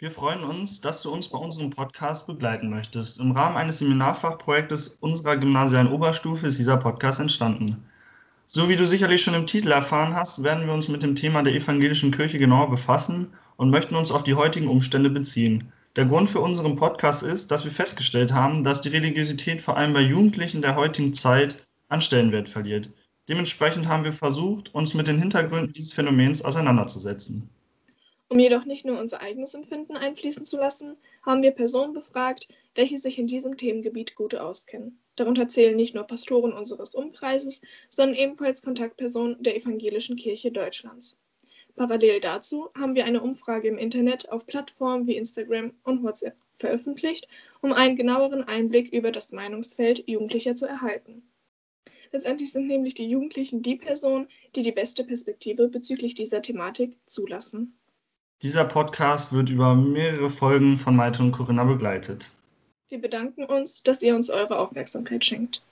Wir freuen uns, dass du uns bei unserem Podcast begleiten möchtest. Im Rahmen eines Seminarfachprojektes unserer gymnasialen Oberstufe ist dieser Podcast entstanden. So wie du sicherlich schon im Titel erfahren hast, werden wir uns mit dem Thema der evangelischen Kirche genauer befassen und möchten uns auf die heutigen Umstände beziehen. Der Grund für unseren Podcast ist, dass wir festgestellt haben, dass die Religiosität vor allem bei Jugendlichen der heutigen Zeit an Stellenwert verliert. Dementsprechend haben wir versucht, uns mit den Hintergründen dieses Phänomens auseinanderzusetzen. Um jedoch nicht nur unser eigenes Empfinden einfließen zu lassen, haben wir Personen befragt, welche sich in diesem Themengebiet gut auskennen. Darunter zählen nicht nur Pastoren unseres Umkreises, sondern ebenfalls Kontaktpersonen der Evangelischen Kirche Deutschlands. Parallel dazu haben wir eine Umfrage im Internet auf Plattformen wie Instagram und WhatsApp veröffentlicht, um einen genaueren Einblick über das Meinungsfeld Jugendlicher zu erhalten. Letztendlich sind nämlich die Jugendlichen die Personen, die die beste Perspektive bezüglich dieser Thematik zulassen. Dieser Podcast wird über mehrere Folgen von Maite und Corinna begleitet. Wir bedanken uns, dass ihr uns eure Aufmerksamkeit schenkt.